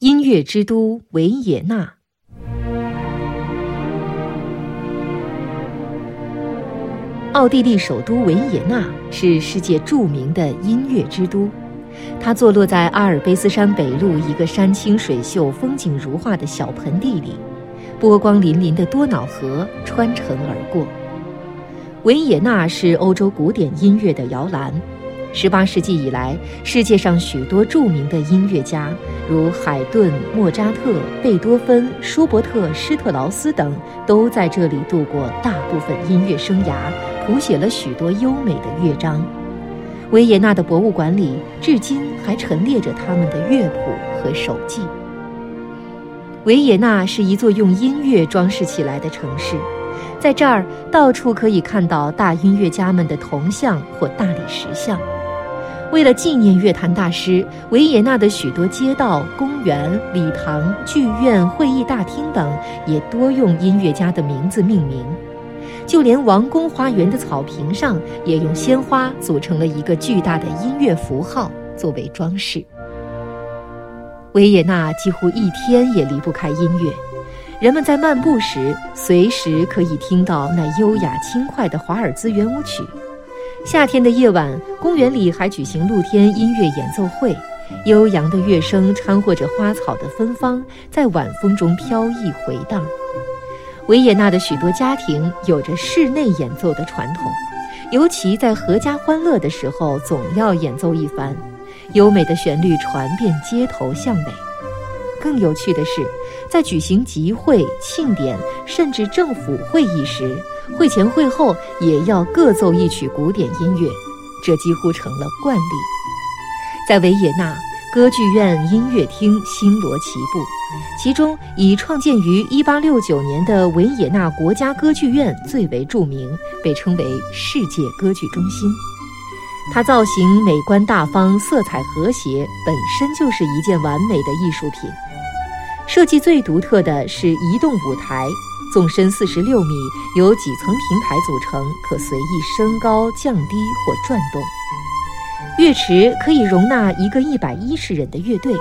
音乐之都维也纳。奥地利首都维也纳是世界著名的音乐之都，它坐落在阿尔卑斯山北麓一个山清水秀、风景如画的小盆地里，波光粼粼的多瑙河穿城而过。维也纳是欧洲古典音乐的摇篮。18世纪以来，世界上许多著名的音乐家，如海顿、莫扎特、贝多芬、舒伯特、施特劳斯等，都在这里度过大部分音乐生涯，谱写了许多优美的乐章。维也纳的博物馆里，至今还陈列着他们的乐谱和手记。维也纳是一座用音乐装饰起来的城市。在这儿，到处可以看到大音乐家们的铜像或大理石像。为了纪念乐坛大师，维也纳的许多街道、公园、礼堂、剧院、会议大厅等，也多用音乐家的名字命名。就连王宫花园的草坪上，也用鲜花组成了一个巨大的音乐符号作为装饰。维也纳几乎一天也离不开音乐。人们在漫步时，随时可以听到那优雅轻快的华尔兹圆舞曲。夏天的夜晚，公园里还举行露天音乐演奏会，悠扬的乐声掺和着花草的芬芳，在晚风中飘逸回荡。维也纳的许多家庭有着室内演奏的传统，尤其在阖家欢乐的时候，总要演奏一番，优美的旋律传遍街头巷尾。更有趣的是，在举行集会、庆典，甚至政府会议时，会前会后也要各奏一曲古典音乐，这几乎成了惯例。在维也纳，歌剧院、音乐厅星罗棋布，其中以创建于1869年的维也纳国家歌剧院最为著名，被称为世界歌剧中心。它造型美观大方，色彩和谐，本身就是一件完美的艺术品。设计最独特的是移动舞台，纵深四十六米，由几层平台组成，可随意升高、降低或转动。乐池可以容纳一个一百一十人的乐队。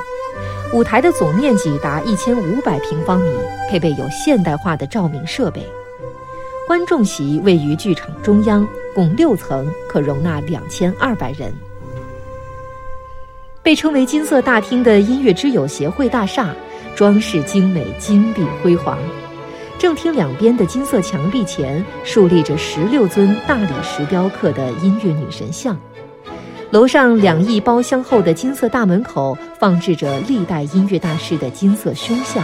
舞台的总面积达一千五百平方米，配备有现代化的照明设备。观众席位于剧场中央，共六层，可容纳两千二百人。被称为“金色大厅”的音乐之友协会大厦，装饰精美，金碧辉煌。正厅两边的金色墙壁前，竖立着十六尊大理石雕刻的音乐女神像。楼上两翼包厢后的金色大门口，放置着历代音乐大师的金色胸像。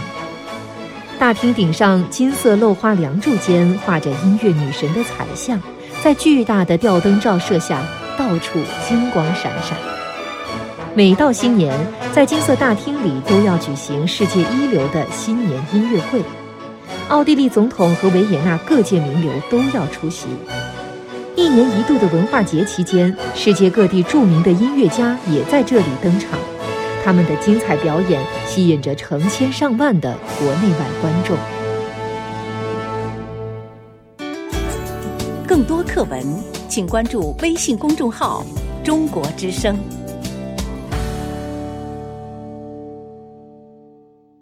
大厅顶上金色镂花梁柱间画着音乐女神的彩像，在巨大的吊灯照射下，到处金光闪闪。每到新年，在金色大厅里都要举行世界一流的新年音乐会，奥地利总统和维也纳各界名流都要出席。一年一度的文化节期间，世界各地著名的音乐家也在这里登场。他们的精彩表演吸引着成千上万的国内外观众。更多课文，请关注微信公众号“中国之声”。